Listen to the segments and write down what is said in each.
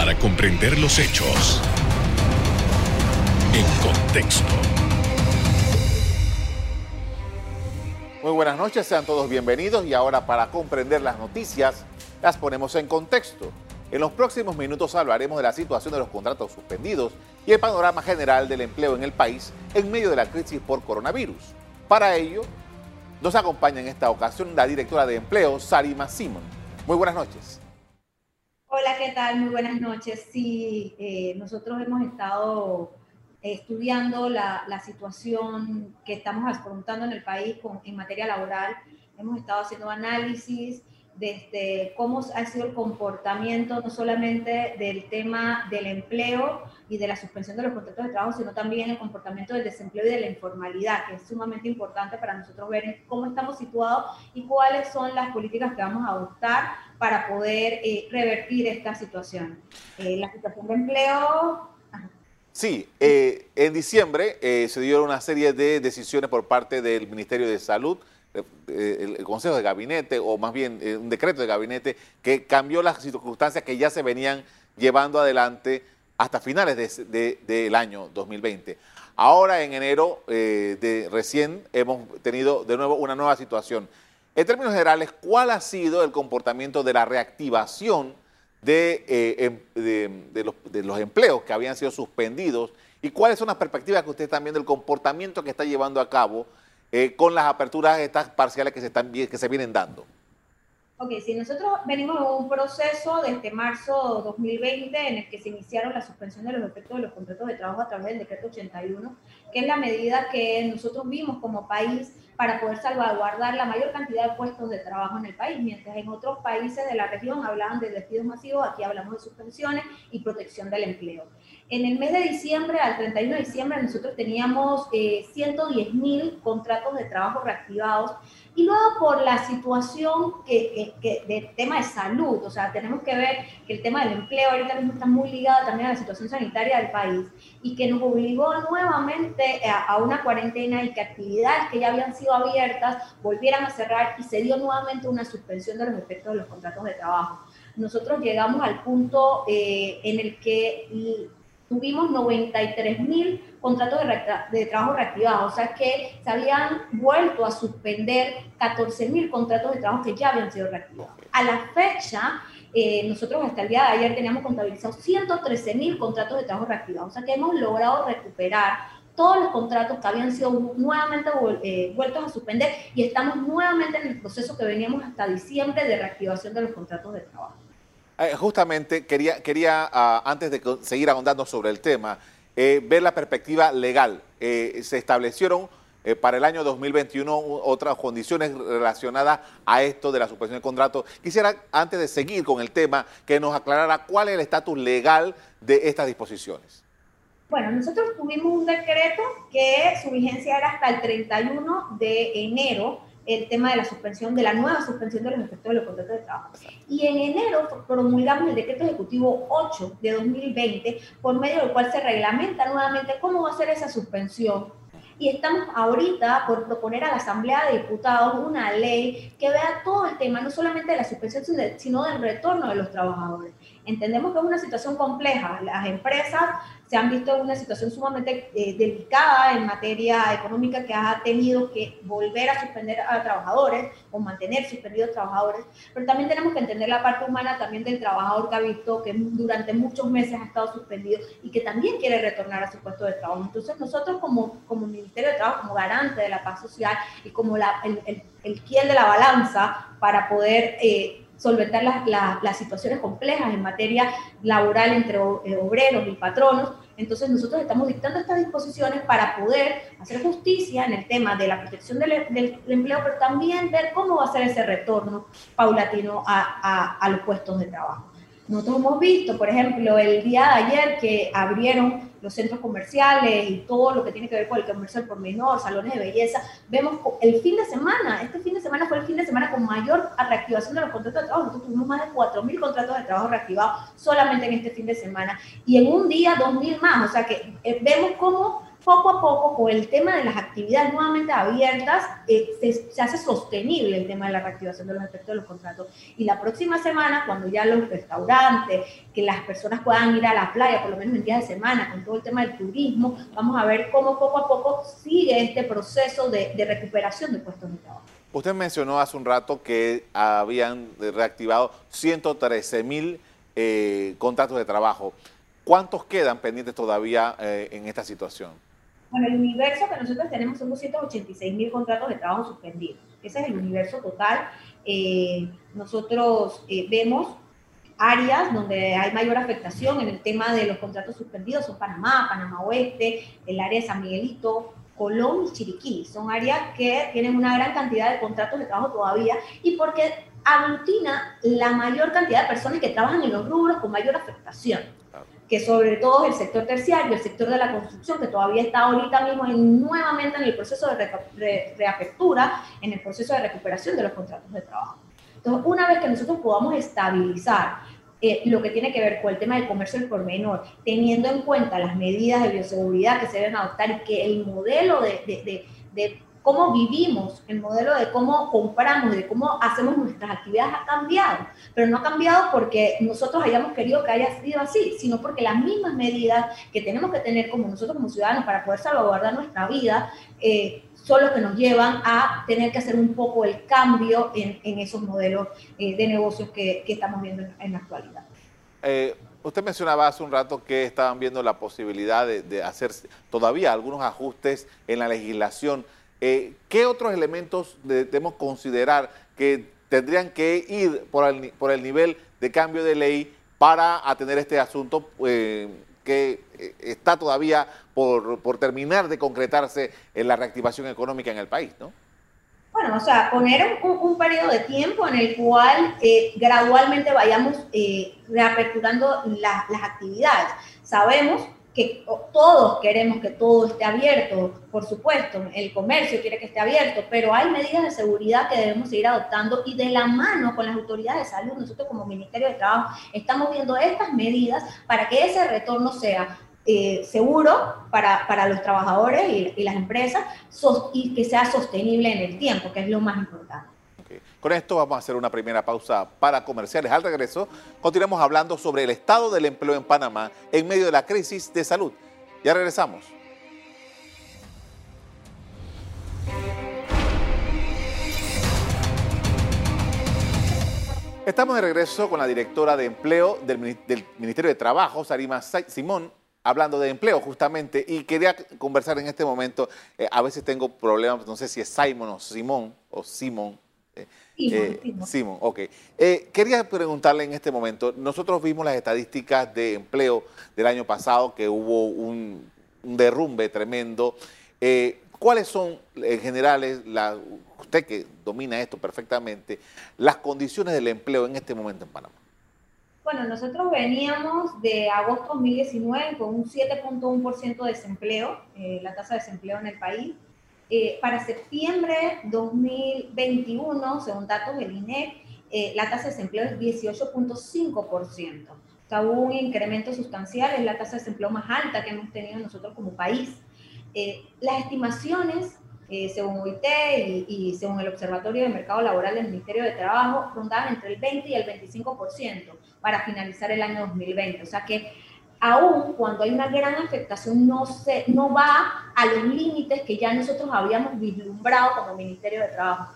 para comprender los hechos en contexto. Muy buenas noches, sean todos bienvenidos y ahora para comprender las noticias las ponemos en contexto. En los próximos minutos hablaremos de la situación de los contratos suspendidos y el panorama general del empleo en el país en medio de la crisis por coronavirus. Para ello, nos acompaña en esta ocasión la directora de empleo, Sarima Simon. Muy buenas noches. Hola, ¿qué tal? Muy buenas noches. Sí, eh, nosotros hemos estado estudiando la, la, situación que estamos afrontando en el país con, en materia laboral. Hemos estado haciendo análisis desde cómo ha sido el comportamiento no solamente del tema del empleo y de la suspensión de los contratos de trabajo, sino también el comportamiento del desempleo y de la informalidad, que es sumamente importante para nosotros ver cómo estamos situados y cuáles son las políticas que vamos a adoptar para poder eh, revertir esta situación. Eh, la situación de empleo Sí, eh, en diciembre eh, se dieron una serie de decisiones por parte del Ministerio de Salud, el, Consejo de Gabinete, o más bien un decreto de gabinete, que cambió las circunstancias que ya se venían llevando adelante hasta finales del año 2020. Ahora, en enero de recién, hemos tenido de nuevo una nueva situación. En términos generales, ¿cuál ha sido el comportamiento de la reactivación eh, em, de, los, de, los, empleos que habían sido suspendidos y cuáles son las perspectivas que usted están viendo del comportamiento que está llevando a cabo eh, con las aperturas estas parciales que se, están, que se vienen dando. Ok, si nosotros venimos de un proceso desde marzo 2020 en el que se iniciaron la suspensión de los efectos de los contratos de trabajo a través del decreto 81, que es la medida que nosotros vimos como país para poder salvaguardar la mayor cantidad de puestos de trabajo en el país, mientras en otros países de la región hablaban de despidos masivos, aquí hablamos de suspensiones y protección del empleo. En el mes de diciembre, al 31 de diciembre, nosotros teníamos eh, 110 mil contratos de trabajo reactivados y luego por la situación que, que, del tema de salud, o sea, tenemos que ver que el tema del empleo ahorita mismo está muy ligado también a la situación sanitaria del país y que nos obligó nuevamente a, a una cuarentena y que actividades que ya habían sido abiertas volvieran a cerrar y se dio nuevamente una suspensión de los efectos de los contratos de trabajo. Nosotros llegamos al punto eh, en el que tuvimos 93 mil contratos de, de, trabajo reactivados, o sea que se habían vuelto a suspender 14 mil contratos de trabajo que ya habían sido reactivados. A la fecha, eh, nosotros hasta el día de ayer teníamos contabilizados 113 mil contratos de trabajo reactivados, o sea que hemos logrado recuperar todos los contratos que habían sido nuevamente eh, vueltos a suspender y estamos nuevamente en el proceso que veníamos hasta diciembre de reactivación de los contratos de trabajo. Eh, justamente quería, quería uh, antes de seguir ahondando sobre el tema, eh, ver la perspectiva legal. Eh, se establecieron para el año 2021 otras condiciones relacionadas a esto de la suspensión de contrato. Quisiera, antes de seguir con el tema, que nos aclarara cuál es el estatus legal de estas disposiciones. Bueno, nosotros tuvimos un decreto que su vigencia era hasta el 31 de enero el tema de la suspensión, de la nueva suspensión de los efectos de los contratos de trabajo. Y en enero promulgamos el decreto ejecutivo 8 de 2020, por medio del cual se reglamenta nuevamente cómo va a ser esa suspensión. Y estamos ahorita por proponer a la Asamblea de Diputados una ley que vea todo el tema, no solamente de la suspensión, sino del retorno de los trabajadores. Entendemos que es una situación compleja. Las empresas se han visto en una situación sumamente eh, delicada en materia económica que ha tenido que volver a suspender a trabajadores o mantener suspendidos trabajadores, pero también tenemos que entender la parte humana también del trabajador que ha visto que durante muchos meses ha estado suspendido y que también quiere retornar a su puesto de trabajo. Entonces nosotros como, como Ministerio de Trabajo, como garante de la paz social y como la, el, el, el quien de la balanza para poder... Eh, solventar las, las, las, situaciones complejas en materia laboral entre eh, obreros y patronos. Entonces nosotros estamos dictando estas disposiciones para poder hacer justicia en el tema de la protección del, del empleo, pero también ver cómo va a ser ese retorno paulatino a, a los puestos de trabajo. Nosotros hemos visto, por ejemplo, el día de ayer que abrieron los centros comerciales y todo lo que tiene que ver con el comercio por menor, salones de belleza, vemos el fin de semana, este fin de semana fue el fin de semana con mayor reactivación de los contratos de trabajo. Nosotros tuvimos más de 4.000 contratos de trabajo reactivados solamente en este fin de semana y en un día 2.000 más. O sea que eh, vemos cómo poco a poco, con el tema de las actividades nuevamente abiertas, eh, se, hace sostenible el tema de la reactivación de los efectos de los contratos. Y la próxima semana, cuando ya los restaurantes, que las personas puedan ir a la playa, por lo menos en días de semana, con todo el tema del turismo, vamos a ver cómo poco a poco sigue este proceso de, recuperación de puestos de trabajo. Usted mencionó hace un rato que habían reactivado 113 mil eh, contratos de trabajo. ¿Cuántos quedan pendientes todavía eh, en esta situación? Bueno, el universo que nosotros tenemos son 286 mil contratos de trabajo suspendidos. Ese es el universo total. Eh, nosotros vemos áreas donde hay mayor afectación en el tema de los contratos suspendidos, son Panamá, Panamá Oeste, el área de San Miguelito, Colón y Chiriquí. Son áreas que tienen una gran cantidad de contratos de trabajo todavía y porque aglutina la mayor cantidad de personas que trabajan en los rubros con mayor afectación, que sobre todo el sector terciario, el sector de la construcción, que todavía está ahorita mismo nuevamente en el proceso de reapertura, en el proceso de recuperación de los contratos de trabajo. Entonces, una vez que nosotros podamos estabilizar eh, lo que tiene que ver con el tema del comercio del por menor, teniendo en cuenta las medidas de bioseguridad que se deben adoptar y que el modelo de, de, de, cómo vivimos, el modelo de cómo compramos, de cómo hacemos nuestras actividades ha cambiado, pero no ha cambiado porque nosotros hayamos querido que haya sido así, sino porque las mismas medidas que tenemos que tener como nosotros como ciudadanos para poder salvaguardar nuestra vida, eh, son los que nos llevan a tener que hacer un poco el cambio en, esos modelos eh, de negocios que, estamos viendo en, la actualidad. Eh, usted mencionaba hace un rato que estaban viendo la posibilidad de hacer todavía algunos ajustes en la legislación. Eh, ¿Qué otros elementos debemos considerar que tendrían que ir por el, nivel de cambio de ley para atender este asunto? que eh, está todavía por, terminar de concretarse en la reactivación económica en el país, ¿no? Bueno, o sea, poner un, un periodo de tiempo en el cual eh, gradualmente vayamos eh, reaperturando las actividades. Sabemos que todos queremos que todo esté abierto, por supuesto, el comercio quiere que esté abierto, pero hay medidas de seguridad que debemos seguir adoptando y de la mano con las autoridades de salud, nosotros como Ministerio de Trabajo estamos viendo estas medidas para que ese retorno sea eh, seguro para, para, los trabajadores y, y las empresas y que sea sostenible en el tiempo, que es lo más importante. Con esto vamos a hacer una primera pausa para comerciales. Al regreso, continuamos hablando sobre el estado del empleo en Panamá en medio de la crisis de salud. Ya regresamos. Estamos de regreso con la directora de empleo del, Ministerio de Trabajo, Sarima Simón, hablando de empleo justamente, y quería conversar en este momento, eh, a veces tengo problemas, no sé si es Simon o Simón, o Simón, eh, Simón, ok. Eh, quería preguntarle en este momento, nosotros vimos las estadísticas de empleo del año pasado, que hubo un, derrumbe tremendo. Eh, ¿Cuáles son en general, la, usted que domina esto perfectamente, las condiciones del empleo en este momento en Panamá? Bueno, nosotros veníamos de agosto 2019 con un 7.1% de desempleo, la tasa de desempleo en el país. Eh, para septiembre 2021, según datos del INEC, eh, la tasa de desempleo es 18.5%. O sea, hubo un incremento sustancial, es la tasa de desempleo más alta que hemos tenido nosotros como país. Eh, las estimaciones, según OIT y, y, según el Observatorio de Mercado Laboral del Ministerio de Trabajo, rondaban entre el 20 y el 25% para finalizar el año 2020. O sea que aún cuando hay una gran afectación, no, se, no va a los límites que ya nosotros habíamos vislumbrado como Ministerio de Trabajo.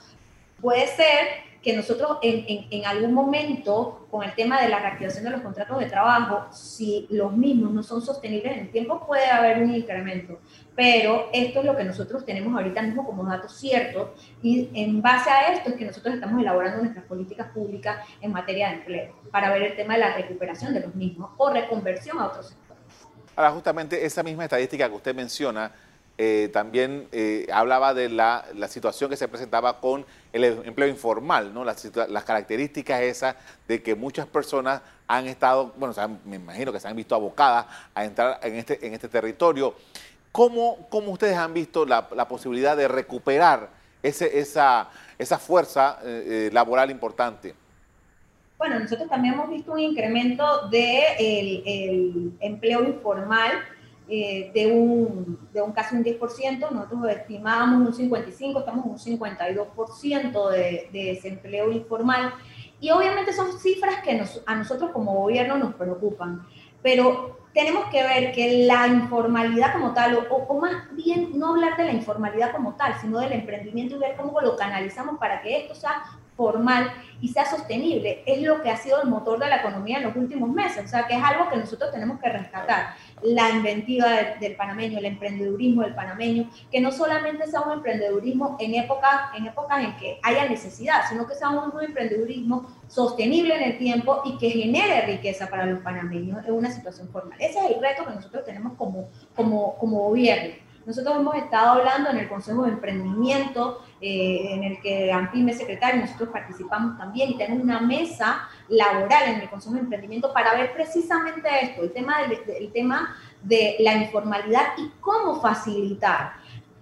Puede ser que nosotros en, en, en, algún momento, con el tema de la reactivación de los contratos de trabajo, si los mismos no son sostenibles en el tiempo, puede haber un incremento. Pero esto es lo que nosotros tenemos ahorita mismo como datos ciertos y en base a esto es que nosotros estamos elaborando nuestras políticas públicas en materia de empleo para ver el tema de la recuperación de los mismos o reconversión a otros sectores. Ahora, justamente esa misma estadística que usted menciona, eh, también eh, hablaba de la, la, situación que se presentaba con el empleo informal, ¿no? Las, las, características esas de que muchas personas han estado, bueno, o me imagino que se han visto abocadas a entrar en este, en este territorio. ¿Cómo, ¿Cómo ustedes han visto la, la posibilidad de recuperar ese, esa, esa fuerza eh, laboral importante? Bueno, nosotros también hemos visto un incremento del de el empleo informal eh, de, un, de un casi un 10%, nosotros estimábamos un 55%, estamos en un 52% de, de desempleo informal. Y obviamente son cifras que a nosotros como gobierno nos preocupan, pero tenemos que ver que la informalidad como tal, o, o, más bien no hablar de la informalidad como tal, sino del emprendimiento y ver cómo lo canalizamos para que esto sea formal y sea sostenible. Es lo que ha sido el motor de la economía en los últimos meses. O sea, que es algo que nosotros tenemos que rescatar. La inventiva del, panameño, el emprendedurismo del panameño, que no solamente sea un emprendedurismo en épocas en, épocas en que haya necesidad, sino que sea un, emprendedurismo sostenible en el tiempo y que genere riqueza para los panameños en una situación formal. Ese es el reto que nosotros tenemos como, como, como gobierno. Nosotros hemos estado hablando en el Consejo de Emprendimiento, eh, en el que AMPIME es secretario, nosotros participamos también y tenemos una mesa laboral en el Consejo de Emprendimiento para ver precisamente esto, el tema, el tema de la informalidad y cómo facilitar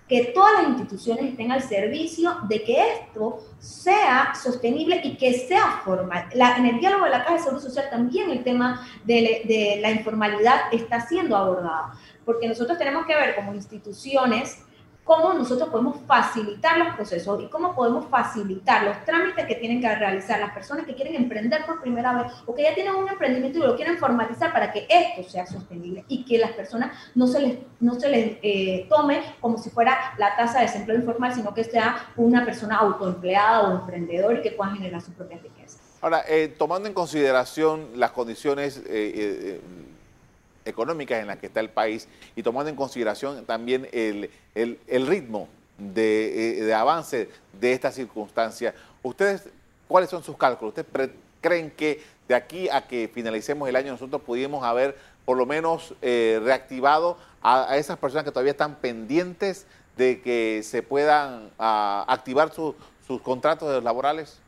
que todas las instituciones estén al servicio de que esto sea sostenible y que sea formal. La, en el diálogo de la Caja de Seguro Social también el tema de, de la informalidad está siendo abordado, porque nosotros tenemos que ver como instituciones cómo nosotros podemos facilitar los procesos y cómo podemos facilitar los trámites que tienen que realizar las personas que quieren emprender por primera vez o que ya tienen un emprendimiento y lo quieren formalizar para que esto sea sostenible y que las personas no se les, no se les eh, tome como si fuera la tasa de desempleo informal, sino que sea una persona autoempleada o emprendedor y que pueda generar su propia riqueza. Ahora, eh, tomando en consideración las condiciones eh, económicas en las que está el país y tomando en consideración también el, el, ritmo de, eh, de, avance de esta circunstancia. ¿Ustedes cuáles son sus cálculos? ¿Ustedes creen que de aquí a que finalicemos el año nosotros pudimos haber por lo menos eh, reactivado a, esas personas que todavía están pendientes de que se puedan ah, activar sus contratos laborales?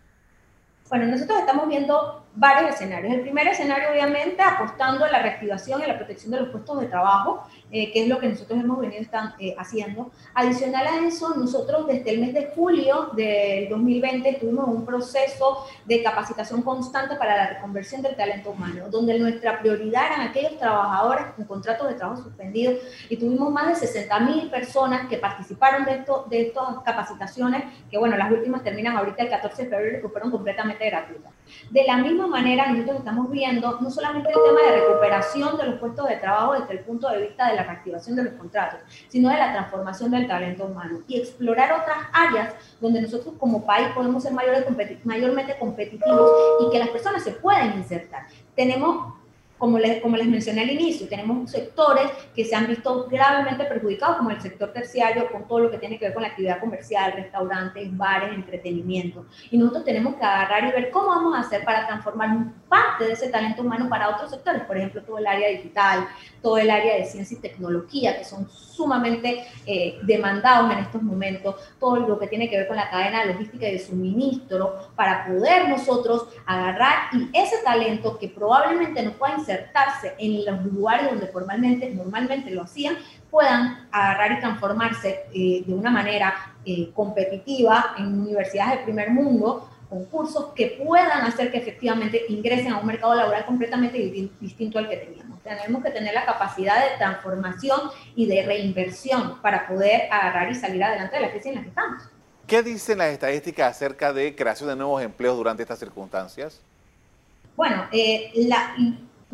Bueno, nosotros estamos viendo varios escenarios. El primer escenario, obviamente, apostando a la reactivación y la protección de los puestos de trabajo, eh, que es lo que nosotros hemos venido están, eh, haciendo. Adicional a eso, nosotros desde el mes de julio del 2020 tuvimos un proceso de capacitación constante para la reconversión del talento humano, donde nuestra prioridad eran aquellos trabajadores con contratos de trabajo suspendidos y tuvimos más de 60 mil personas que participaron de, esto, de estas capacitaciones, que bueno, las últimas terminan ahorita el 14 de febrero y fueron completamente gratuitas. De la misma manera, nosotros estamos viendo no solamente el tema de recuperación de los puestos de trabajo desde el punto de vista de la reactivación de los contratos, sino de la transformación del talento humano y explorar otras áreas donde nosotros como país podemos ser mayormente competitivos y que las personas se puedan insertar. Tenemos como les, como les mencioné al inicio, tenemos sectores que se han visto gravemente perjudicados, como el sector terciario, con todo lo que tiene que ver con la actividad comercial, restaurantes, bares, entretenimiento. Y nosotros tenemos que agarrar y ver cómo vamos a hacer para transformar parte de ese talento humano para otros sectores, por ejemplo, todo el área digital, todo el área de ciencia y tecnología, que son sumamente eh, demandados en estos momentos, todo lo que tiene que ver con la cadena logística y de suministro, para poder nosotros agarrar y ese talento que probablemente no pueda insertarse en los lugares donde formalmente, normalmente lo hacían, puedan agarrar y transformarse eh, de una manera eh, competitiva en universidades de primer mundo, concursos que puedan hacer que efectivamente ingresen a un mercado laboral completamente distinto al que teníamos. Tenemos que tener la capacidad de transformación y de reinversión para poder agarrar y salir adelante de la crisis en la que estamos. ¿Qué dicen las estadísticas acerca de creación de nuevos empleos durante estas circunstancias? Bueno, eh, la,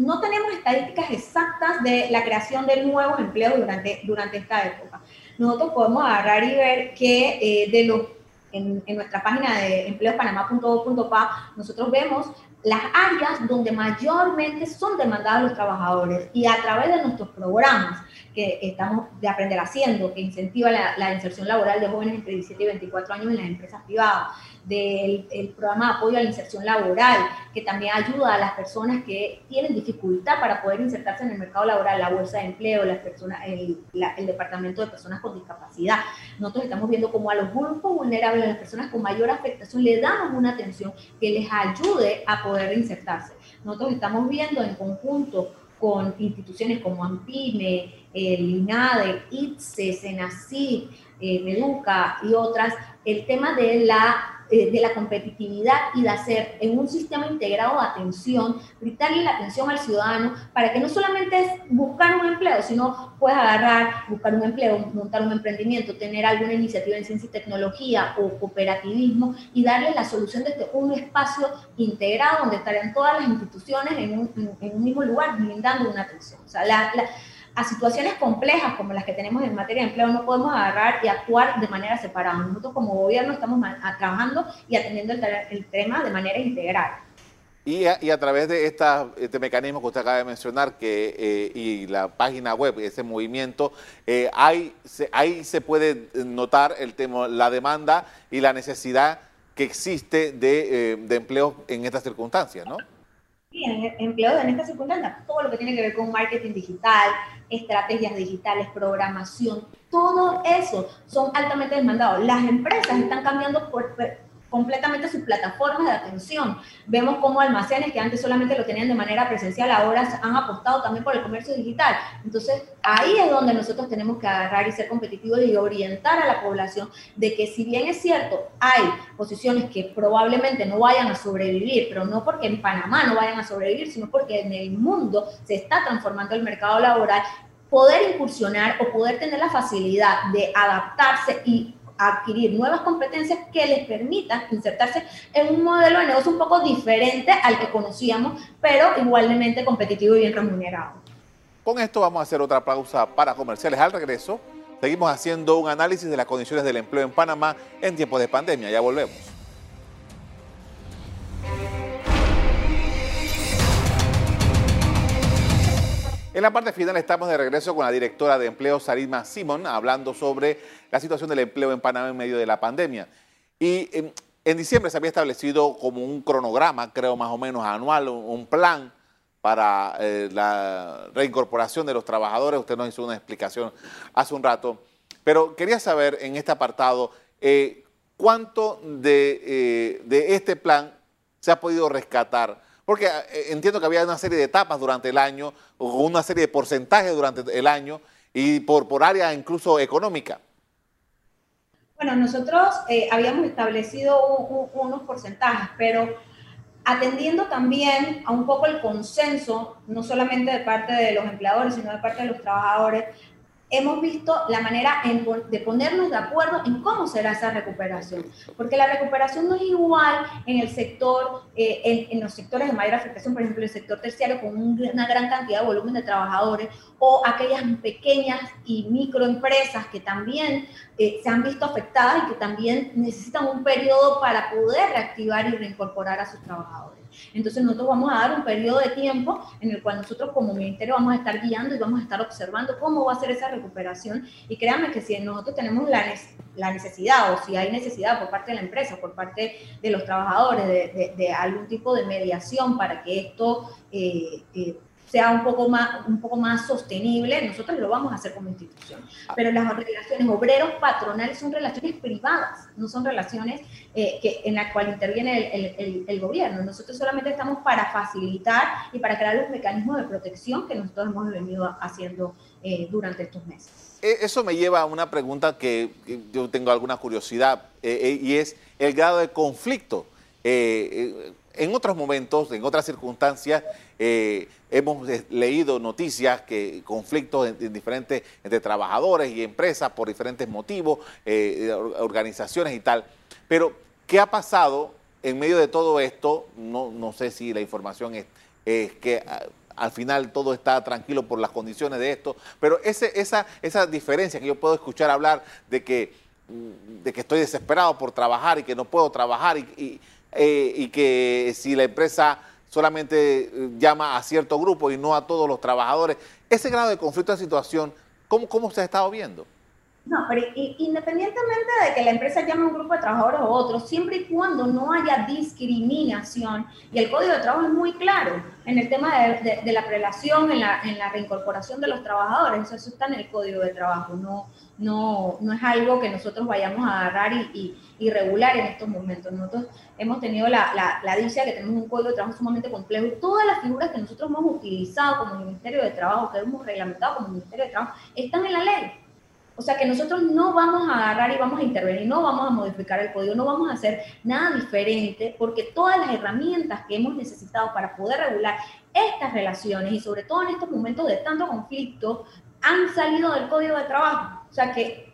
no tenemos estadísticas exactas de la creación de nuevos empleos durante, durante esta época. Nosotros podemos agarrar y ver que eh, de los, en, en, nuestra página de empleospanamá.gov.pa nosotros vemos las áreas donde mayormente son demandados los trabajadores y a través de nuestros programas que estamos de aprender haciendo, que incentiva la, la inserción laboral de jóvenes entre 17 y 24 años en las empresas privadas, del el programa de apoyo a la inserción laboral, que también ayuda a las personas que tienen dificultad para poder insertarse en el mercado laboral, la bolsa de empleo, las personas, el, el departamento de personas con discapacidad. Nosotros estamos viendo cómo a los grupos vulnerables, a las personas con mayor afectación, le damos una atención que les ayude a poder insertarse. Nosotros estamos viendo en conjunto con instituciones como AMPIME, el INADE, ITSE, SENACID, eh, Meduca y otras, el tema de la eh, de la competitividad y de hacer en un sistema integrado de atención, brindarle la atención al ciudadano para que no solamente es buscar un empleo, sino puedes agarrar, buscar un empleo, montar un emprendimiento, tener alguna iniciativa en ciencia y tecnología o cooperativismo y darle la solución desde un espacio integrado donde estarían todas las instituciones en un, en un mismo lugar brindando una atención. O sea, la, a situaciones complejas como las que tenemos en materia de empleo no podemos agarrar y actuar de manera separada. Nosotros como gobierno estamos trabajando y atendiendo el, tema de manera integral. Y a, y a través de este mecanismo que usted acaba de mencionar que, eh, y la página web, ese movimiento, eh, ahí se puede notar el tema, la demanda y la necesidad que existe de, eh, de empleos en estas circunstancias, ¿no? Sí, empleos en esta circunstancia, todo lo que tiene que ver con marketing digital, estrategias digitales, programación, todo eso son altamente demandados. Las empresas están cambiando por, completamente sus plataformas de atención. Vemos cómo almacenes que antes solamente lo tenían de manera presencial, ahora han apostado también por el comercio digital. Entonces, ahí es donde nosotros tenemos que agarrar y ser competitivos y orientar a la población de que si bien es cierto, hay posiciones que probablemente no vayan a sobrevivir, pero no porque en Panamá no vayan a sobrevivir, sino porque en el mundo se está transformando el mercado laboral, poder incursionar o poder tener la facilidad de adaptarse y adquirir nuevas competencias que les permitan insertarse en un modelo de negocio un poco diferente al que conocíamos, pero igualmente competitivo y bien remunerado. Con esto vamos a hacer otra pausa para comerciales. Al regreso, seguimos haciendo un análisis de las condiciones del empleo en Panamá en tiempos de pandemia. Ya volvemos. En la parte final estamos de regreso con la directora de empleo, Sarima Simón, hablando sobre la situación del empleo en Panamá en medio de la pandemia. Y en, diciembre se había establecido como un cronograma, creo más o menos anual, un, plan para eh, la reincorporación de los trabajadores. Usted nos hizo una explicación hace un rato. Pero quería saber en este apartado, eh, ¿cuánto eh, de este plan se ha podido rescatar? Porque eh, entiendo que había una serie de etapas durante el año, una serie de porcentajes durante el año, y por, por área incluso económica. Bueno, nosotros eh, habíamos establecido unos porcentajes, pero atendiendo también a un poco el consenso, no solamente de parte de los empleadores, sino de parte de los trabajadores, hemos visto la manera de ponernos de acuerdo en cómo será esa recuperación, porque la recuperación no es igual en el sector, eh, en, los sectores de mayor afectación, por ejemplo, el sector terciario con una gran cantidad de volumen de trabajadores, o aquellas pequeñas y microempresas que también eh, se han visto afectadas y que también necesitan un periodo para poder reactivar y reincorporar a sus trabajadores. Entonces nosotros vamos a dar un periodo de tiempo en el cual nosotros como ministerio vamos a estar guiando y vamos a estar observando cómo va a ser esa recuperación. Y créanme que si nosotros tenemos la, necesidad o si hay necesidad por parte de la empresa, por parte de los trabajadores, de, algún tipo de mediación para que esto... Eh, eh, sea un poco más, un poco más sostenible, nosotros lo vamos a hacer como institución. Pero las relaciones obreros patronales son relaciones privadas, no son relaciones eh, que, en las cuales interviene el, el, el, gobierno. Nosotros solamente estamos para facilitar y para crear los mecanismos de protección que nosotros hemos venido haciendo eh, durante estos meses. E, eso me lleva a una pregunta que yo tengo alguna curiosidad eh, y es el grado de conflicto. en otros momentos, en otras circunstancias, eh, hemos leído noticias que conflictos en, diferentes entre trabajadores y empresas por diferentes motivos, eh, organizaciones y tal. Pero, ¿qué ha pasado en medio de todo esto? No, no sé si la información es, que al final todo está tranquilo por las condiciones de esto, pero ese, esa, esa diferencia que yo puedo escuchar hablar de que, de que estoy desesperado por trabajar y que no puedo trabajar y, y eh, que si la empresa solamente eh, llama a cierto grupo y no a todos los trabajadores. Ese grado de conflicto de situación, ¿cómo, cómo se ha estado viendo? No, pero independientemente de que la empresa llame a un grupo de trabajadores o otro, siempre y cuando no haya discriminación, y el Código de Trabajo es muy claro en el tema de, la prelación, en la, reincorporación de los trabajadores, eso está en el Código de Trabajo, no, no, no es algo que nosotros vayamos a agarrar y, y, regular en estos momentos. Nosotros hemos tenido la, la, la dicha que tenemos un Código de Trabajo sumamente complejo todas las figuras que nosotros hemos utilizado como Ministerio de Trabajo, que hemos reglamentado como Ministerio de Trabajo, están en la ley O sea que nosotros no vamos a agarrar y vamos a intervenir, no vamos a modificar el código, no vamos a hacer nada diferente, porque todas las herramientas que hemos necesitado para poder regular estas relaciones y sobre todo en estos momentos de tanto conflicto han salido del código de trabajo. O sea que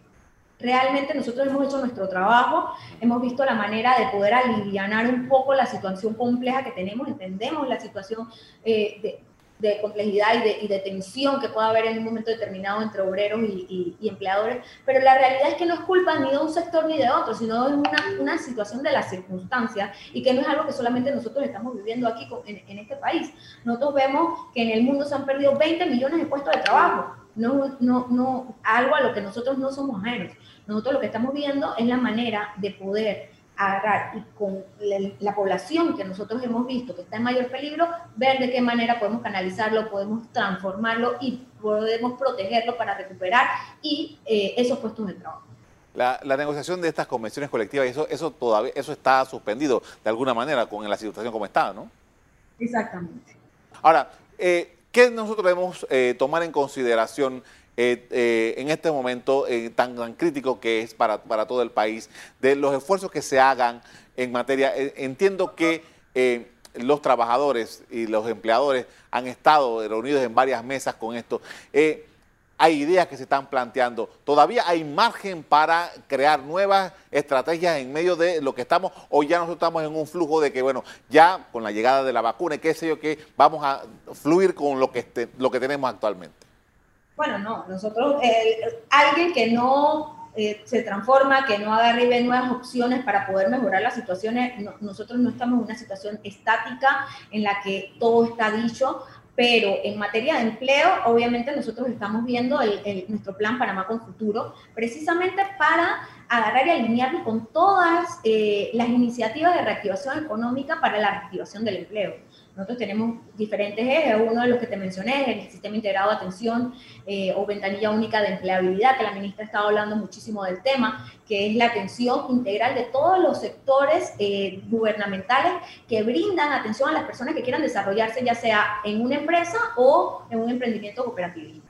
realmente nosotros hemos hecho nuestro trabajo, hemos visto la manera de poder aliviar un poco la situación compleja que tenemos, entendemos la situación eh, de, de complejidad y de, y de, tensión que pueda haber en un momento determinado entre obreros y, y, empleadores, pero la realidad es que no es culpa ni de un sector ni de otro, sino es una, una situación de las circunstancias y que no es algo que solamente nosotros estamos viviendo aquí en, en, este país. Nosotros vemos que en el mundo se han perdido 20 millones de puestos de trabajo, no, no, no, algo a lo que nosotros no somos ajenos. Nosotros lo que estamos viendo es la manera de poder agarrar y con la, la, población que nosotros hemos visto que está en mayor peligro, ver de qué manera podemos canalizarlo, podemos transformarlo y podemos protegerlo para recuperar y eh, esos puestos de trabajo. La, la, negociación de estas convenciones colectivas, eso, eso todavía, eso está suspendido de alguna manera con la situación como está, ¿no? Exactamente. Ahora, eh, ¿qué nosotros debemos eh, tomar en consideración eh, eh, en este momento eh, tan, tan, crítico que es para, para, todo el país, de los esfuerzos que se hagan en materia. Entiendo que los trabajadores y los empleadores han estado reunidos en varias mesas con esto. hay ideas que se están planteando. ¿Todavía hay margen para crear nuevas estrategias en medio de lo que estamos, o ya nosotros estamos en un flujo de que, bueno, ya con la llegada de la vacuna y qué sé yo, que vamos a fluir con lo que, este, lo que tenemos actualmente? Bueno, no, nosotros, alguien que no eh, se transforma, que no agarre y ve nuevas opciones para poder mejorar las situaciones, no, nosotros no estamos en una situación estática en la que todo está dicho, pero en materia de empleo, obviamente nosotros estamos viendo el, nuestro plan Panamá con Futuro, precisamente para agarrar y alinearnos con todas eh, las iniciativas de reactivación económica para la reactivación del empleo. Nosotros tenemos diferentes ejes, uno de los que te mencioné es el sistema integrado de atención eh, o ventanilla única de empleabilidad, que la ministra ha estado hablando muchísimo del tema, que es la atención integral de todos los sectores eh, gubernamentales que brindan atención a las personas que quieran desarrollarse, ya sea en una empresa o en un emprendimiento cooperativo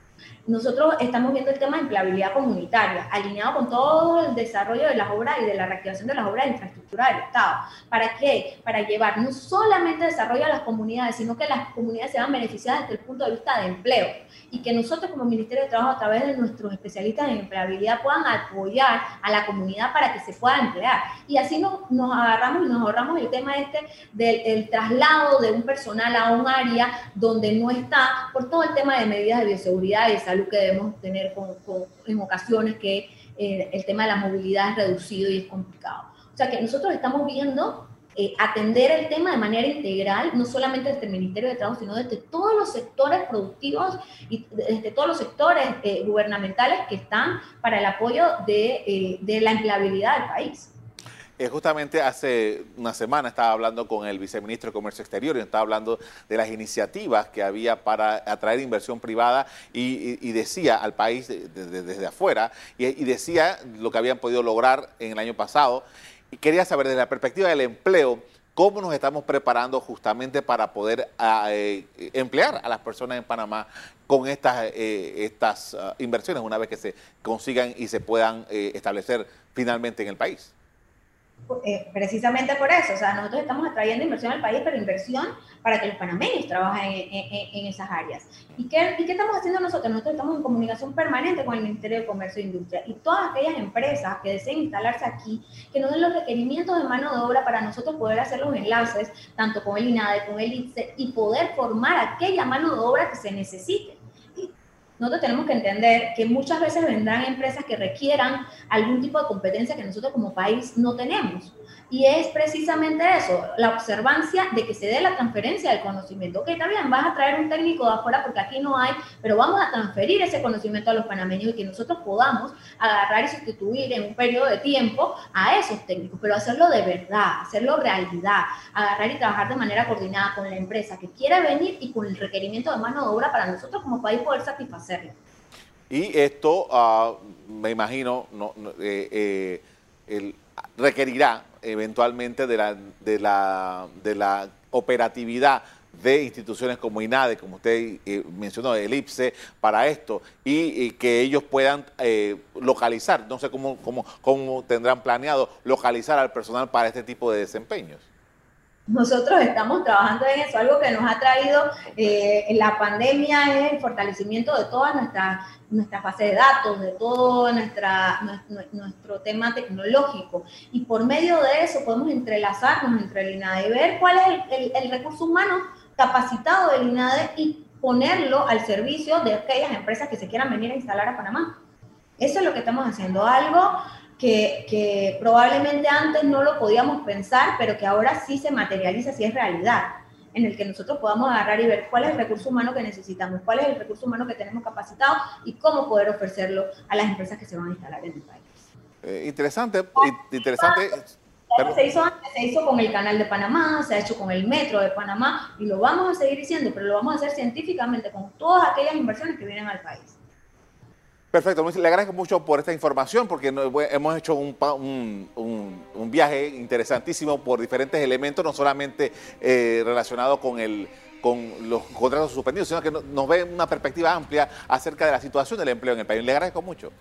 nosotros estamos viendo el tema de empleabilidad comunitaria, alineado con todo el desarrollo de las obras y de la reactivación de las obras de infraestructura del Estado. ¿Para qué? Para llevar no solamente desarrollo a las comunidades, sino que las comunidades sean beneficiadas desde el punto de vista de empleo y que nosotros como Ministerio de Trabajo a través de nuestros especialistas en empleabilidad puedan apoyar a la comunidad para que se pueda emplear. Y así nos, nos agarramos y nos ahorramos el tema este del el traslado de un personal a un área donde no está por todo el tema de medidas de bioseguridad y de salud que debemos tener con, con, en ocasiones que eh, el tema de la movilidad es reducido y es complicado. O sea que nosotros estamos viendo eh, atender el tema de manera integral, no solamente desde el Ministerio de Trabajo, sino desde todos los sectores productivos y desde todos los sectores eh, gubernamentales que están para el apoyo de, eh, de la empleabilidad del país. Justamente hace una semana estaba hablando con el viceministro de Comercio Exterior y estaba hablando de las iniciativas que había para atraer inversión privada y, decía al país de, de, desde afuera y, decía lo que habían podido lograr en el año pasado. Y quería saber desde la perspectiva del empleo, cómo nos estamos preparando justamente para poder eh, emplear a las personas en Panamá con estas, eh, estas uh, inversiones una vez que se consigan y se puedan eh, establecer finalmente en el país. Eh, precisamente por eso, o sea, nosotros estamos atrayendo inversión al país, pero inversión para que los panameños trabajen en, esas áreas. ¿Y qué, ¿Y qué, estamos haciendo nosotros? Nosotros estamos en comunicación permanente con el Ministerio de Comercio e Industria y todas aquellas empresas que deseen instalarse aquí, que nos den los requerimientos de mano de obra para nosotros poder hacer los enlaces, tanto con el INADE, con el ITSE, y poder formar aquella mano de obra que se necesite nosotros tenemos que entender que muchas veces vendrán empresas que requieran algún tipo de competencia que nosotros como país no tenemos. Y es precisamente eso, la observancia de que se dé la transferencia del conocimiento. Ok, está bien, vas a traer un técnico de afuera porque aquí no hay, pero vamos a transferir ese conocimiento a los panameños y que nosotros podamos agarrar y sustituir en un periodo de tiempo a esos técnicos, pero hacerlo de verdad, hacerlo realidad, agarrar y trabajar de manera coordinada con la empresa que quiera venir y con el requerimiento de mano de obra para nosotros como país poder satisfacerlo. Y esto, uh, me imagino, no, no, eh, eh, el, requerirá eventualmente de la, de la, de la operatividad de instituciones como INADE, como usted eh, mencionó, el IPSE, para esto, y, que ellos puedan eh, localizar, no sé cómo, cómo, cómo tendrán planeado localizar al personal para este tipo de desempeños. Nosotros estamos trabajando en eso. Algo que nos ha traído eh, la pandemia es el fortalecimiento de toda nuestra, nuestra fase de datos, de todo nuestra, nuestro, tema tecnológico. Y por medio de eso podemos entrelazarnos entre el INADE ver cuál es el, recurso humano capacitado del INADE y ponerlo al servicio de aquellas empresas que se quieran venir a instalar a Panamá. Eso es lo que estamos haciendo. Algo que, probablemente antes no lo podíamos pensar, pero que ahora sí se materializa, sí es realidad, en el que nosotros podamos agarrar y ver cuál es el recurso humano que necesitamos, cuál es el recurso humano que tenemos capacitado y cómo poder ofrecerlo a las empresas que se van a instalar en el país. Eh, interesante, interesante. Se hizo, se hizo con el canal de Panamá, se ha hecho con el metro de Panamá y lo vamos a seguir diciendo, pero lo vamos a hacer científicamente con todas aquellas inversiones que vienen al país. Perfecto, le agradezco mucho por esta información porque hemos hecho un, viaje interesantísimo por diferentes elementos, no solamente eh, relacionado con, el, con los contratos suspendidos, sino que nos ve una perspectiva amplia acerca de la situación del empleo en el país. Le agradezco mucho.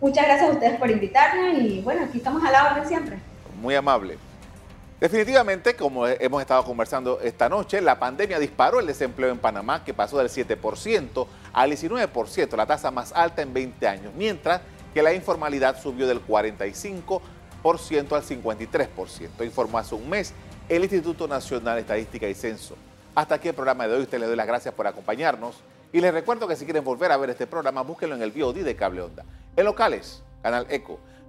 Muchas gracias a ustedes por invitarme y bueno, aquí estamos a la orden siempre. Muy amable. Definitivamente, como hemos estado conversando esta noche, la pandemia disparó el desempleo en Panamá, que pasó del 7% al 19%, la tasa más alta en 20 años, mientras que la informalidad subió del 45% al 53%, informó hace un mes el Instituto Nacional de Estadística y Censo. Hasta aquí el programa de hoy, usted le doy las gracias por acompañarnos y les recuerdo que si quieren volver a ver este programa, búsquenlo en el VOD de Cable Onda. En locales, Canal Eco.